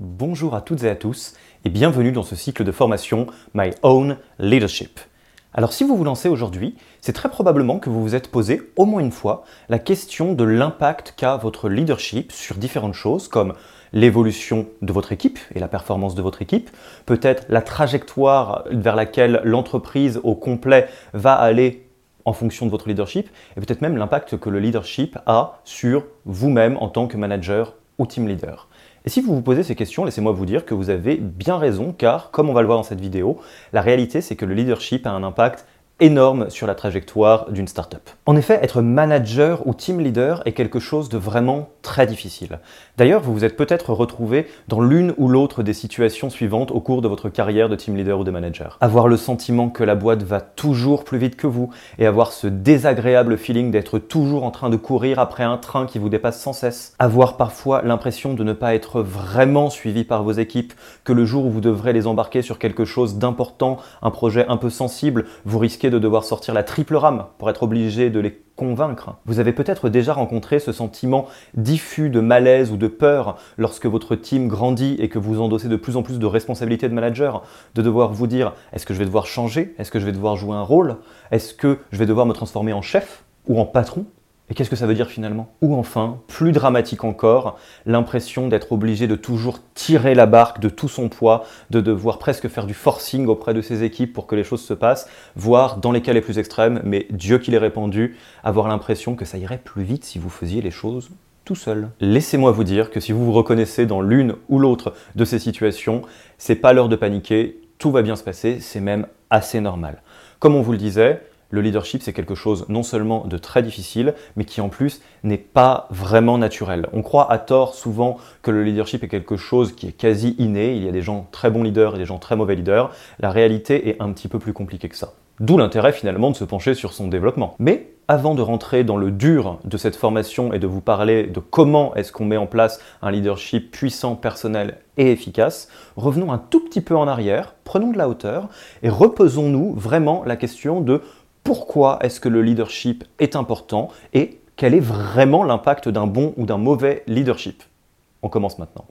Bonjour à toutes et à tous et bienvenue dans ce cycle de formation My Own Leadership. Alors si vous vous lancez aujourd'hui, c'est très probablement que vous vous êtes posé au moins une fois la question de l'impact qu'a votre leadership sur différentes choses comme l'évolution de votre équipe et la performance de votre équipe, peut-être la trajectoire vers laquelle l'entreprise au complet va aller en fonction de votre leadership, et peut-être même l'impact que le leadership a sur vous-même en tant que manager ou team leader. Et si vous vous posez ces questions, laissez-moi vous dire que vous avez bien raison, car comme on va le voir dans cette vidéo, la réalité c'est que le leadership a un impact énorme sur la trajectoire d'une startup. En effet, être manager ou team leader est quelque chose de vraiment très difficile. D'ailleurs, vous vous êtes peut-être retrouvé dans l'une ou l'autre des situations suivantes au cours de votre carrière de team leader ou de manager. Avoir le sentiment que la boîte va toujours plus vite que vous et avoir ce désagréable feeling d'être toujours en train de courir après un train qui vous dépasse sans cesse. Avoir parfois l'impression de ne pas être vraiment suivi par vos équipes, que le jour où vous devrez les embarquer sur quelque chose d'important, un projet un peu sensible, vous risquez de devoir sortir la triple rame pour être obligé de les convaincre. Vous avez peut-être déjà rencontré ce sentiment diffus de malaise ou de peur lorsque votre team grandit et que vous endossez de plus en plus de responsabilités de manager, de devoir vous dire est-ce que je vais devoir changer? Est-ce que je vais devoir jouer un rôle? Est-ce que je vais devoir me transformer en chef ou en patron? Et qu'est-ce que ça veut dire finalement? Ou enfin, plus dramatique encore, l'impression d'être obligé de toujours tirer la barque de tout son poids, de devoir presque faire du forcing auprès de ses équipes pour que les choses se passent, voire dans les cas les plus extrêmes, mais Dieu qui l'ait répandu, avoir l'impression que ça irait plus vite si vous faisiez les choses tout seul. Laissez-moi vous dire que si vous vous reconnaissez dans l'une ou l'autre de ces situations, c'est pas l'heure de paniquer, tout va bien se passer, c'est même assez normal. Comme on vous le disait, le leadership, c'est quelque chose non seulement de très difficile, mais qui en plus n'est pas vraiment naturel. On croit à tort souvent que le leadership est quelque chose qui est quasi inné. Il y a des gens très bons leaders et des gens très mauvais leaders. La réalité est un petit peu plus compliquée que ça. D'où l'intérêt finalement de se pencher sur son développement. Mais avant de rentrer dans le dur de cette formation et de vous parler de comment est-ce qu'on met en place un leadership puissant, personnel et efficace, revenons un tout petit peu en arrière, prenons de la hauteur et reposons-nous vraiment la question de pourquoi est-ce que le leadership est important et quel est vraiment l'impact d'un bon ou d'un mauvais leadership? On commence maintenant.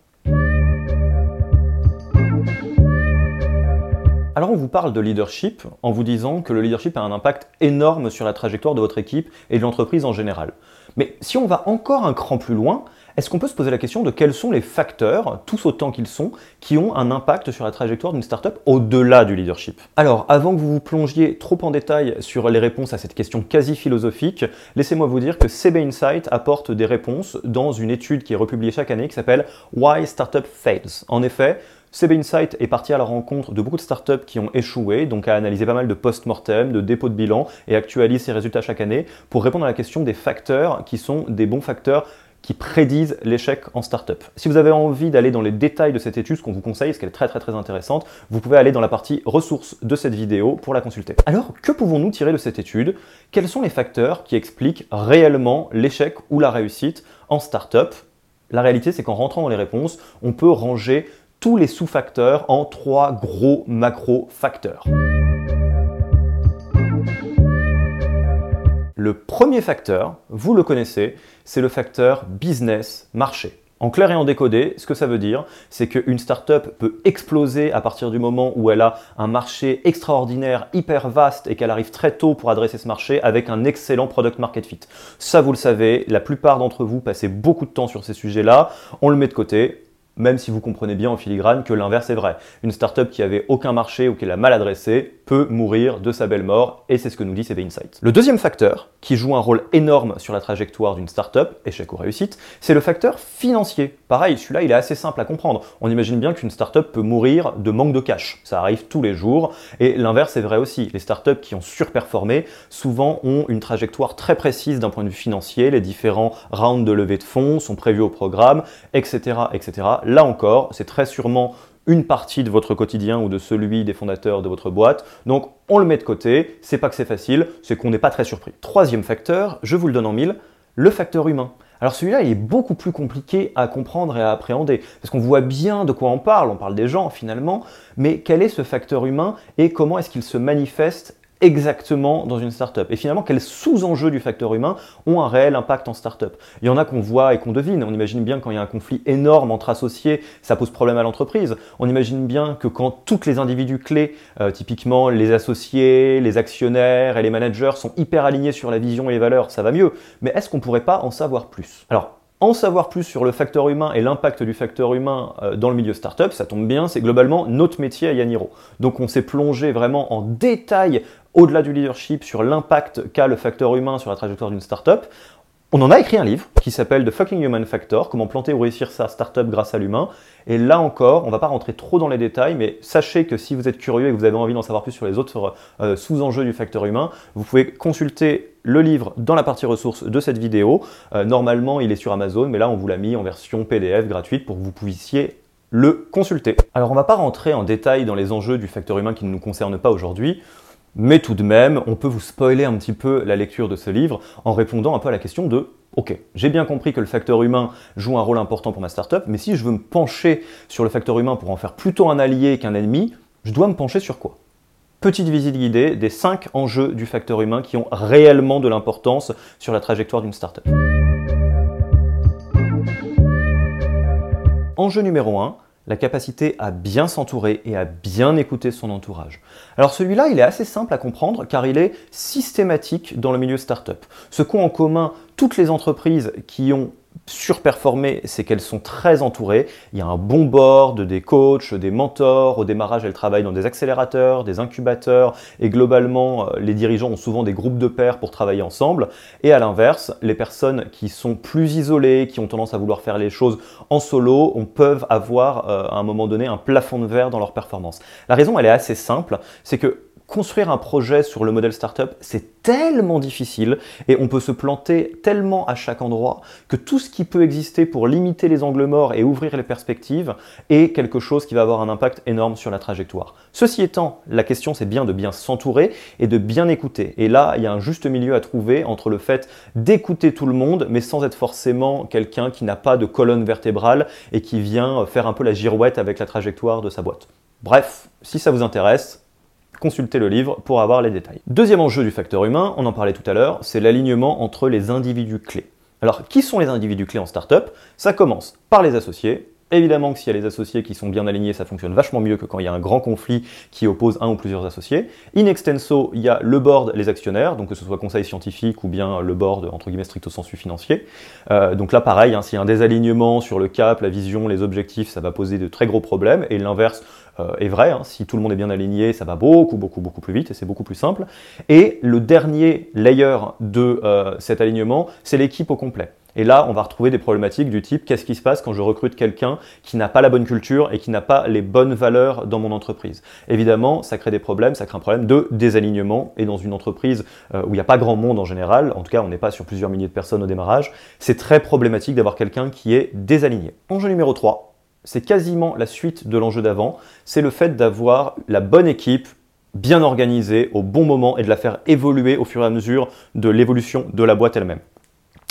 Alors on vous parle de leadership en vous disant que le leadership a un impact énorme sur la trajectoire de votre équipe et de l'entreprise en général. Mais si on va encore un cran plus loin, est-ce qu'on peut se poser la question de quels sont les facteurs, tous autant qu'ils sont, qui ont un impact sur la trajectoire d'une startup au-delà du leadership? Alors, avant que vous vous plongiez trop en détail sur les réponses à cette question quasi philosophique, laissez-moi vous dire que CB Insight apporte des réponses dans une étude qui est republiée chaque année qui s'appelle Why Startup Fails. En effet, CB Insight est parti à la rencontre de beaucoup de startups qui ont échoué, donc a analysé pas mal de post-mortem, de dépôts de bilan et actualise ses résultats chaque année pour répondre à la question des facteurs qui sont des bons facteurs qui prédisent l'échec en startup. Si vous avez envie d'aller dans les détails de cette étude, ce qu'on vous conseille, parce qu'elle est très très très intéressante, vous pouvez aller dans la partie ressources de cette vidéo pour la consulter. Alors, que pouvons-nous tirer de cette étude? Quels sont les facteurs qui expliquent réellement l'échec ou la réussite en startup? La réalité, c'est qu'en rentrant dans les réponses, on peut ranger tous les sous-facteurs en trois gros macro-facteurs. Le premier facteur, vous le connaissez, c'est le facteur business marché. En clair et en décodé, ce que ça veut dire, c'est qu'une startup peut exploser à partir du moment où elle a un marché extraordinaire, hyper vaste et qu'elle arrive très tôt pour adresser ce marché avec un excellent product market fit. Ça, vous le savez, la plupart d'entre vous passez beaucoup de temps sur ces sujets-là. On le met de côté, même si vous comprenez bien en filigrane que l'inverse est vrai. Une startup qui avait aucun marché ou qui l'a mal adressée peut mourir de sa belle mort, et c'est ce que nous dit CB Insight. Le deuxième facteur, qui joue un rôle énorme sur la trajectoire d'une startup, échec ou réussite, c'est le facteur financier. Pareil, celui-là, il est assez simple à comprendre. On imagine bien qu'une startup peut mourir de manque de cash. Ça arrive tous les jours, et l'inverse est vrai aussi. Les startups qui ont surperformé, souvent ont une trajectoire très précise d'un point de vue financier, les différents rounds de levée de fonds sont prévus au programme, etc., etc. Là encore, c'est très sûrement une partie de votre quotidien ou de celui des fondateurs de votre boîte. Donc on le met de côté, c'est pas que c'est facile, c'est qu'on n'est pas très surpris. Troisième facteur, je vous le donne en mille, le facteur humain. Alors celui-là, il est beaucoup plus compliqué à comprendre et à appréhender, parce qu'on voit bien de quoi on parle, on parle des gens finalement, mais quel est ce facteur humain et comment est-ce qu'il se manifeste exactement dans une startup Et finalement, quels sous-enjeux du facteur humain ont un réel impact en startup? Il y en a qu'on voit et qu'on devine. On imagine bien quand il y a un conflit énorme entre associés, ça pose problème à l'entreprise. On imagine bien que quand tous les individus clés, euh, typiquement les associés, les actionnaires et les managers, sont hyper alignés sur la vision et les valeurs, ça va mieux. Mais est-ce qu'on pourrait pas en savoir plus? Alors, en savoir plus sur le facteur humain et l'impact du facteur humain euh, dans le milieu startup, ça tombe bien, c'est globalement notre métier à Yaniro. Donc on s'est plongé vraiment en détail au-delà du leadership sur l'impact qu'a le facteur humain sur la trajectoire d'une startup. On en a écrit un livre qui s'appelle The Fucking Human Factor, comment planter ou réussir sa startup grâce à l'humain. Et là encore, on ne va pas rentrer trop dans les détails, mais sachez que si vous êtes curieux et que vous avez envie d'en savoir plus sur les autres euh, sous-enjeux du facteur humain, vous pouvez consulter le livre dans la partie ressources de cette vidéo. Euh, normalement, il est sur Amazon, mais là, on vous l'a mis en version PDF gratuite pour que vous puissiez le consulter. Alors, on ne va pas rentrer en détail dans les enjeux du facteur humain qui ne nous concernent pas aujourd'hui. Mais tout de même, on peut vous spoiler un petit peu la lecture de ce livre en répondant un peu à la question de Ok, j'ai bien compris que le facteur humain joue un rôle important pour ma startup, mais si je veux me pencher sur le facteur humain pour en faire plutôt un allié qu'un ennemi, je dois me pencher sur quoi? Petite visite guidée des 5 enjeux du facteur humain qui ont réellement de l'importance sur la trajectoire d'une startup. Enjeu numéro 1, la capacité à bien s'entourer et à bien écouter son entourage. Alors celui-là, il est assez simple à comprendre car il est systématique dans le milieu startup. Ce qu'ont en commun toutes les entreprises qui ont surperformer, c'est qu'elles sont très entourées. Il y a un bon board, des coachs, des mentors. Au démarrage, elles travaillent dans des accélérateurs, des incubateurs, et globalement, euh, les dirigeants ont souvent des groupes de pairs pour travailler ensemble. Et à l'inverse, les personnes qui sont plus isolées, qui ont tendance à vouloir faire les choses en solo, on peuvent avoir euh, à un moment donné un plafond de verre dans leur performance. La raison, elle est assez simple, c'est que construire un projet sur le modèle startup, c'est tellement difficile et on peut se planter tellement à chaque endroit que tout ce qui peut exister pour limiter les angles morts et ouvrir les perspectives est quelque chose qui va avoir un impact énorme sur la trajectoire. Ceci étant, la question c'est bien de bien s'entourer et de bien écouter. Et là, il y a un juste milieu à trouver entre le fait d'écouter tout le monde, mais sans être forcément quelqu'un qui n'a pas de colonne vertébrale et qui vient faire un peu la girouette avec la trajectoire de sa boîte. Bref, si ça vous intéresse, consultez le livre pour avoir les détails. Deuxième enjeu du facteur humain, on en parlait tout à l'heure, c'est l'alignement entre les individus clés. Alors, qui sont les individus clés en startup? Ça commence par les associés, Évidemment que s'il y a les associés qui sont bien alignés, ça fonctionne vachement mieux que quand il y a un grand conflit qui oppose un ou plusieurs associés. In extenso, il y a le board, les actionnaires, donc que ce soit conseil scientifique ou bien le board, entre guillemets, stricto sensu financier. Euh, donc là, pareil, hein, s'il y a un désalignement sur le cap, la vision, les objectifs, ça va poser de très gros problèmes. Et l'inverse euh, est vrai, hein, si tout le monde est bien aligné, ça va beaucoup, beaucoup, beaucoup plus vite et c'est beaucoup plus simple. Et le dernier layer de euh, cet alignement, c'est l'équipe au complet. Et là, on va retrouver des problématiques du type qu'est-ce qui se passe quand je recrute quelqu'un qui n'a pas la bonne culture et qui n'a pas les bonnes valeurs dans mon entreprise? Évidemment, ça crée des problèmes, ça crée un problème de désalignement. Et dans une entreprise euh, où il n'y a pas grand monde en général, en tout cas on n'est pas sur plusieurs milliers de personnes au démarrage, c'est très problématique d'avoir quelqu'un qui est désaligné. Enjeu numéro 3, c'est quasiment la suite de l'enjeu d'avant, c'est le fait d'avoir la bonne équipe bien organisée au bon moment et de la faire évoluer au fur et à mesure de l'évolution de la boîte elle-même.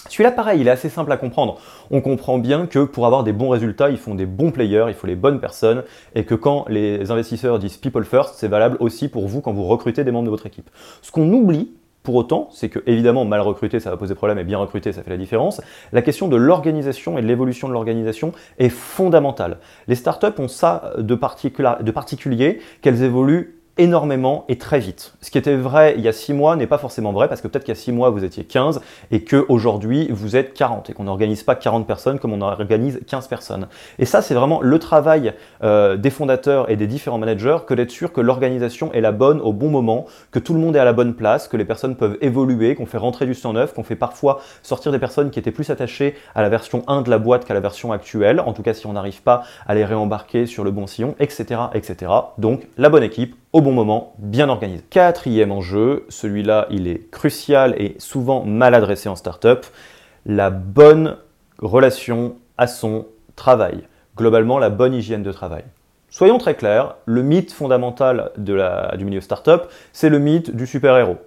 Celui-là, pareil, il est assez simple à comprendre. On comprend bien que pour avoir des bons résultats, il faut des bons players, il faut les bonnes personnes, et que quand les investisseurs disent people first, c'est valable aussi pour vous quand vous recrutez des membres de votre équipe. Ce qu'on oublie, pour autant, c'est que évidemment mal recruté ça va poser problème et bien recruté ça fait la différence. La question de l'organisation et de l'évolution de l'organisation est fondamentale. Les startups ont ça de, de particulier qu'elles évoluent énormément et très vite. Ce qui était vrai il y a 6 mois n'est pas forcément vrai parce que peut-être qu'il y a 6 mois vous étiez 15 et qu'aujourd'hui vous êtes 40 et qu'on n'organise pas 40 personnes comme on organise 15 personnes. Et ça c'est vraiment le travail euh, des fondateurs et des différents managers que d'être sûr que l'organisation est la bonne au bon moment, que tout le monde est à la bonne place, que les personnes peuvent évoluer, qu'on fait rentrer du sang neuf, qu'on fait parfois sortir des personnes qui étaient plus attachées à la version 1 de la boîte qu'à la version actuelle, en tout cas si on n'arrive pas à les réembarquer sur le bon sillon, etc. etc. Donc la bonne équipe au bon moment, bien organisé. Quatrième enjeu, celui-là il est crucial et souvent mal adressé en startup, la bonne relation à son travail. Globalement, la bonne hygiène de travail. Soyons très clairs, le mythe fondamental du milieu startup, c'est le mythe du super-héros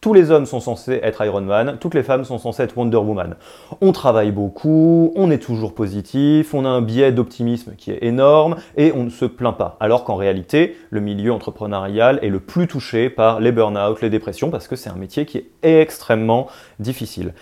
tous les hommes sont censés être Iron Man, toutes les femmes sont censées être Wonder Woman. On travaille beaucoup, on est toujours positif, on a un biais d'optimisme qui est énorme et on ne se plaint pas. Alors qu'en réalité, le milieu entrepreneurial est le plus touché par les burn-out, les dépressions, parce que c'est un métier qui est extrêmement difficile.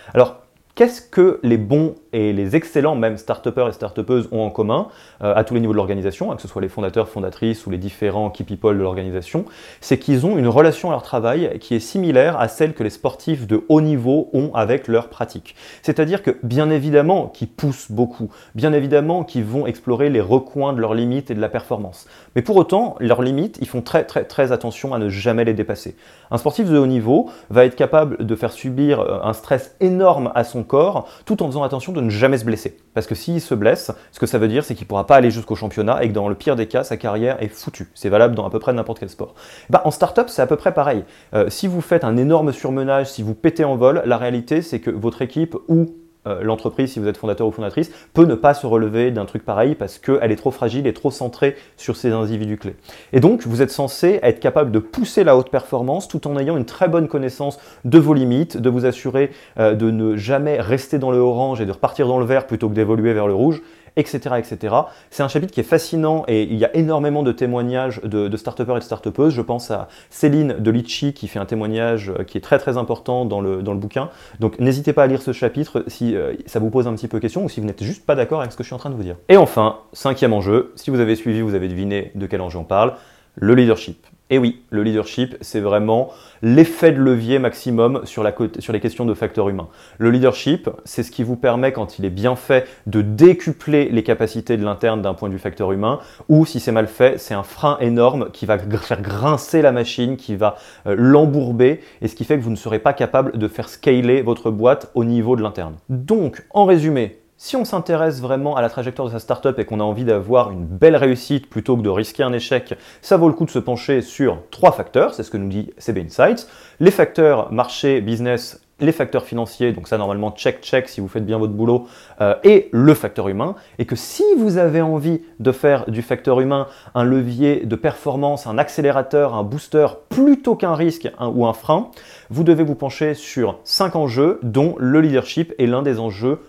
Qu'est-ce que les bons et les excellents, même start et start ont en commun euh, à tous les niveaux de l'organisation, hein, que ce soit les fondateurs, fondatrices ou les différents key people de l'organisation? C'est qu'ils ont une relation à leur travail qui est similaire à celle que les sportifs de haut niveau ont avec leur pratique. C'est-à-dire que, bien évidemment, qu'ils poussent beaucoup, bien évidemment, qu'ils vont explorer les recoins de leurs limites et de la performance. Mais pour autant, leurs limites, ils font très très très attention à ne jamais les dépasser. Un sportif de haut niveau va être capable de faire subir euh, un stress énorme à son corps, tout en faisant attention de ne jamais se blesser. Parce que s'il se blesse, ce que ça veut dire, c'est qu'il ne pourra pas aller jusqu'au championnat et que dans le pire des cas, sa carrière est foutue. C'est valable dans à peu près n'importe quel sport. Bah, en startup, c'est à peu près pareil. Euh, si vous faites un énorme surmenage, si vous pétez en vol, la réalité, c'est que votre équipe ou euh, l'entreprise, si vous êtes fondateur ou fondatrice, peut ne pas se relever d'un truc pareil parce qu'elle est trop fragile et trop centrée sur ses individus clés. Et donc, vous êtes censé être capable de pousser la haute performance tout en ayant une très bonne connaissance de vos limites, de vous assurer euh, de ne jamais rester dans le orange et de repartir dans le vert plutôt que d'évoluer vers le rouge etc. etc. C'est un chapitre qui est fascinant et il y a énormément de témoignages de, de start et de start Je pense à Céline de Litchi qui fait un témoignage euh, qui est très très important dans le, bouquin. Donc n'hésitez pas à lire ce chapitre si euh, ça vous pose un petit peu question ou si vous n'êtes juste pas d'accord avec ce que je suis en train de vous dire. Et enfin, cinquième enjeu, si vous avez suivi, vous avez deviné de quel enjeu on parle, le leadership. Et oui, le leadership, c'est vraiment l'effet de levier maximum sur, les questions de facteurs humains. Le leadership, c'est ce qui vous permet, quand il est bien fait, de décupler les capacités de l'interne d'un point de vue facteur humain, ou si c'est mal fait, c'est un frein énorme qui va faire grincer la machine, qui va euh, l'embourber, et ce qui fait que vous ne serez pas capable de faire scaler votre boîte au niveau de l'interne. Donc, en résumé, si on s'intéresse vraiment à la trajectoire de sa startup et qu'on a envie d'avoir une belle réussite plutôt que de risquer un échec, ça vaut le coup de se pencher sur trois facteurs, c'est ce que nous dit CB Insights. Les facteurs marché, business, les facteurs financiers, donc ça normalement check check si vous faites bien votre boulot, euh, et le facteur humain, et que si vous avez envie de faire du facteur humain un levier de performance, un accélérateur, un booster, plutôt qu'un risque ou un frein, vous devez vous pencher sur cinq enjeux dont le leadership est l'un des enjeux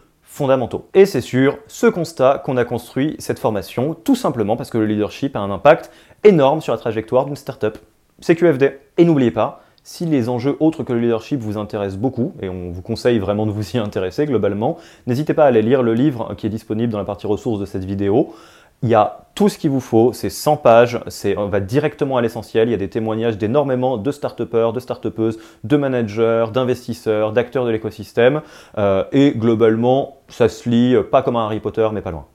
Et c'est sur ce constat qu'on a construit cette formation, tout simplement parce que le leadership a un impact énorme sur la trajectoire d'une startup. C'est QFD. Et n'oubliez pas, si les enjeux autres que le leadership vous intéressent beaucoup, et on vous conseille vraiment de vous y intéresser globalement, n'hésitez pas à aller lire le livre qui est disponible dans la partie ressources de cette vidéo. Il y a tout ce qu'il vous faut, c'est 100 pages, on va directement à l'essentiel, il y a des témoignages d'énormément de start-upers, de start-upeuses, de managers, d'investisseurs, d'acteurs de l'écosystème, euh, et globalement, ça se lit pas comme un Harry Potter, mais pas loin.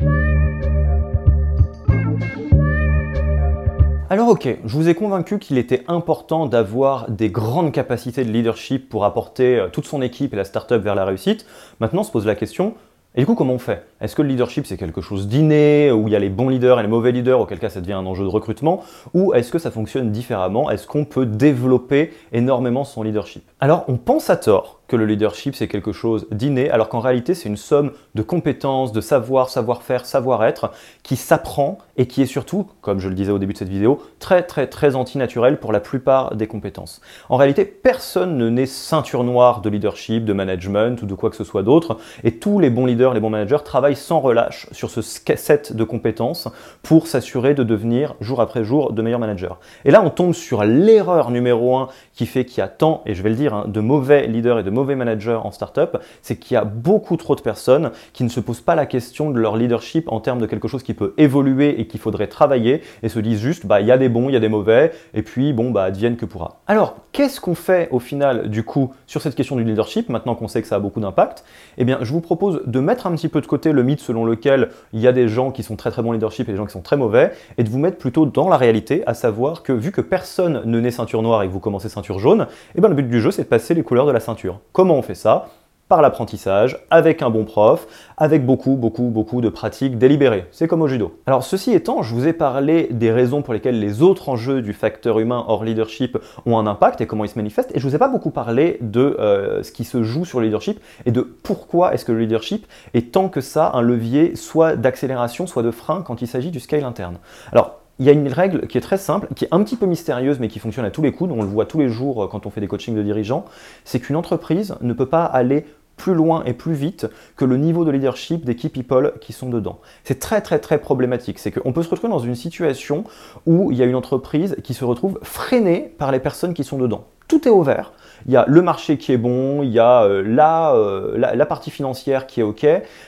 Alors ok, je vous ai convaincu qu'il était important d'avoir des grandes capacités de leadership pour apporter euh, toute son équipe et la startup vers la réussite. Maintenant se pose la question, et du coup, comment on fait? Est-ce que le leadership, c'est quelque chose d'inné, où il y a les bons leaders et les mauvais leaders, auquel cas ça devient un enjeu de recrutement? Ou est-ce que ça fonctionne différemment? Est-ce qu'on peut développer énormément son leadership? Alors, on pense à tort que le leadership c'est quelque chose d'inné, alors qu'en réalité c'est une somme de compétences, de savoir, savoir-faire, savoir-être qui s'apprend et qui est surtout, comme je le disais au début de cette vidéo, très très très antinaturel pour la plupart des compétences. En réalité, personne ne naît ceinture noire de leadership, de management ou de quoi que ce soit d'autre, et tous les bons leaders, les bons managers travaillent sans relâche sur ce set de compétences pour s'assurer de devenir jour après jour de meilleurs managers. Et là, on tombe sur l'erreur numéro un qui fait qu'il y a tant, et je vais le dire, hein, de mauvais leaders et de mauvais managers en startup, c'est qu'il y a beaucoup trop de personnes qui ne se posent pas la question de leur leadership en termes de quelque chose qui peut évoluer et qu'il faudrait travailler et se disent juste, bah, il y a des bons, il y a des mauvais, et puis, bon, bah, advienne que pourra. Alors, qu'est-ce qu'on fait au final, du coup, sur cette question du leadership, maintenant qu'on sait que ça a beaucoup d'impact? Eh bien, je vous propose de mettre un petit peu de côté le mythe selon lequel il y a des gens qui sont très très bons leadership et des gens qui sont très mauvais, et de vous mettre plutôt dans la réalité, à savoir que vu que personne ne naît ceinture noire et que vous commencez ceinture jaune, eh bien, le but du jeu, c'est passer les couleurs de la ceinture. Comment on fait ça? Par l'apprentissage, avec un bon prof, avec beaucoup, beaucoup, beaucoup de pratiques délibérées. C'est comme au judo. Alors ceci étant, je vous ai parlé des raisons pour lesquelles les autres enjeux du facteur humain hors leadership ont un impact et comment ils se manifestent, et je vous ai pas beaucoup parlé de euh, ce qui se joue sur le leadership et de pourquoi est-ce que le leadership est tant que ça un levier soit d'accélération, soit de frein quand il s'agit du scale interne. Alors il y a une règle qui est très simple, qui est un petit peu mystérieuse, mais qui fonctionne à tous les coups, on le voit tous les jours quand on fait des coachings de dirigeants, c'est qu'une entreprise ne peut pas aller plus loin et plus vite que le niveau de leadership des key people qui sont dedans. C'est très très très problématique. C'est qu'on peut se retrouver dans une situation où il y a une entreprise qui se retrouve freinée par les personnes qui sont dedans. Tout est ouvert, il y a le marché qui est bon, il y a euh, euh, la, partie financière qui est OK,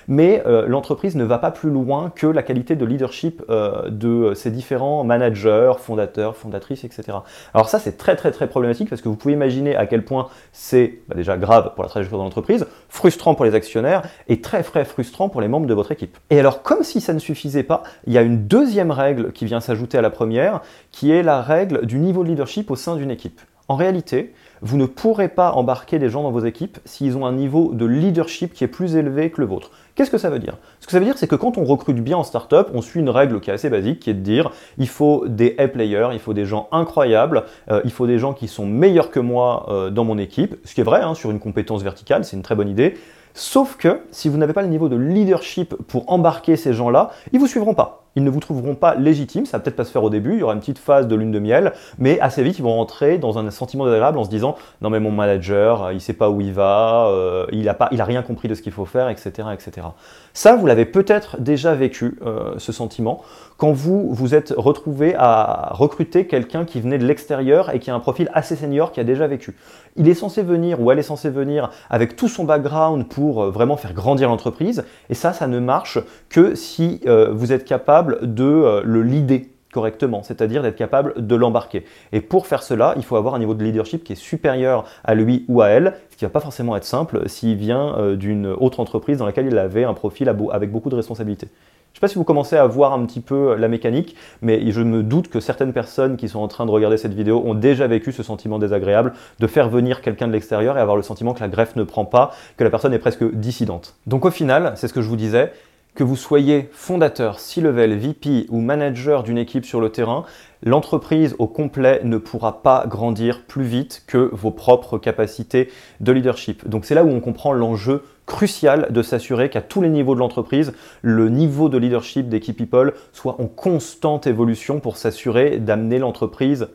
mais euh, l'entreprise ne va pas plus loin que la qualité de leadership de ses différents managers, fondateurs, fondatrices, etc. Alors ça, c'est très très très problématique parce que vous pouvez imaginer à quel point c'est bah, déjà grave pour la trajectoire de l'entreprise, frustrant pour les actionnaires et très très frustrant pour les membres de votre équipe. Et alors, comme si ça ne suffisait pas, il y a une deuxième règle qui vient s'ajouter à la première, qui est la règle du niveau de leadership au sein d'une équipe. En réalité, vous ne pourrez pas embarquer des gens dans vos équipes s'ils ont un niveau de leadership qui est plus élevé que le vôtre. Qu'est-ce que ça veut dire? Ce que ça veut dire, c'est que quand on recrute bien en startup, on suit une règle qui est assez basique, qui est de dire il faut des A-players, il faut des gens incroyables, euh, il faut des gens qui sont meilleurs que moi euh, dans mon équipe, ce qui est vrai hein, sur une compétence verticale, c'est une très bonne idée. Sauf que si vous n'avez pas le niveau de leadership pour embarquer ces gens-là, ils vous suivront pas ils ne vous trouveront pas légitimes, ça va peut-être pas se faire au début, il y aura une petite phase de lune de miel, mais assez vite ils vont rentrer dans un sentiment désagréable en se disant non mais mon manager, il sait pas où il va, euh, il a pas, il a rien compris de ce qu'il faut faire, etc., etc. Ça, vous l'avez peut-être déjà vécu euh, ce sentiment quand vous vous êtes retrouvé à recruter quelqu'un qui venait de l'extérieur et qui a un profil assez senior qui a déjà vécu. Il est censé venir ou elle est censée venir avec tout son background pour euh, vraiment faire grandir l'entreprise, et ça, ça ne marche que si vous êtes capable de euh, le leader correctement, c'est-à-dire d'être capable de l'embarquer. Et pour faire cela, il faut avoir un niveau de leadership qui est supérieur à lui ou à elle, ce qui va pas forcément être simple s'il vient euh, d'une autre entreprise dans laquelle il avait un profil avec beaucoup de responsabilités. Je ne sais pas si vous commencez à voir un petit peu la mécanique, mais je me doute que certaines personnes qui sont en train de regarder cette vidéo ont déjà vécu ce sentiment désagréable de faire venir quelqu'un de l'extérieur et avoir le sentiment que la greffe ne prend pas, que la personne est presque dissidente. Donc au final, c'est ce que je vous disais, que vous soyez fondateur, C-level, VP ou manager d'une équipe sur le terrain, l'entreprise au complet ne pourra pas grandir plus vite que vos propres capacités de leadership. Donc c'est là où on comprend l'enjeu crucial de s'assurer qu'à tous les niveaux de l'entreprise, le niveau de leadership des key people soit en constante évolution pour s'assurer d'amener l'entreprise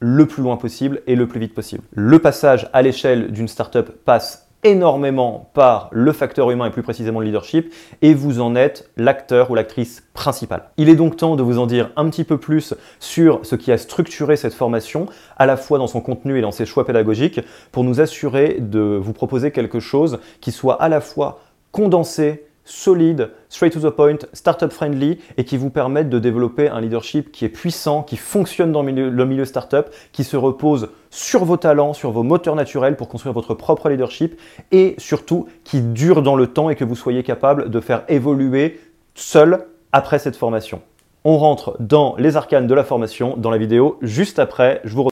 le plus loin possible et le plus vite possible. Le passage à l'échelle d'une startup passe énormément par le facteur humain et plus précisément le leadership, et vous en êtes l'acteur ou l'actrice principale. Il est donc temps de vous en dire un petit peu plus sur ce qui a structuré cette formation, à la fois dans son contenu et dans ses choix pédagogiques, pour nous assurer de vous proposer quelque chose qui soit à la fois condensé, solide, straight to the point, startup friendly et qui vous permettent de développer un leadership qui est puissant, qui fonctionne dans le milieu, le milieu startup, qui se repose sur vos talents, sur vos moteurs naturels pour construire votre propre leadership et surtout qui dure dans le temps et que vous soyez capable de faire évoluer seul après cette formation. On rentre dans les arcanes de la formation dans la vidéo juste après. Je vous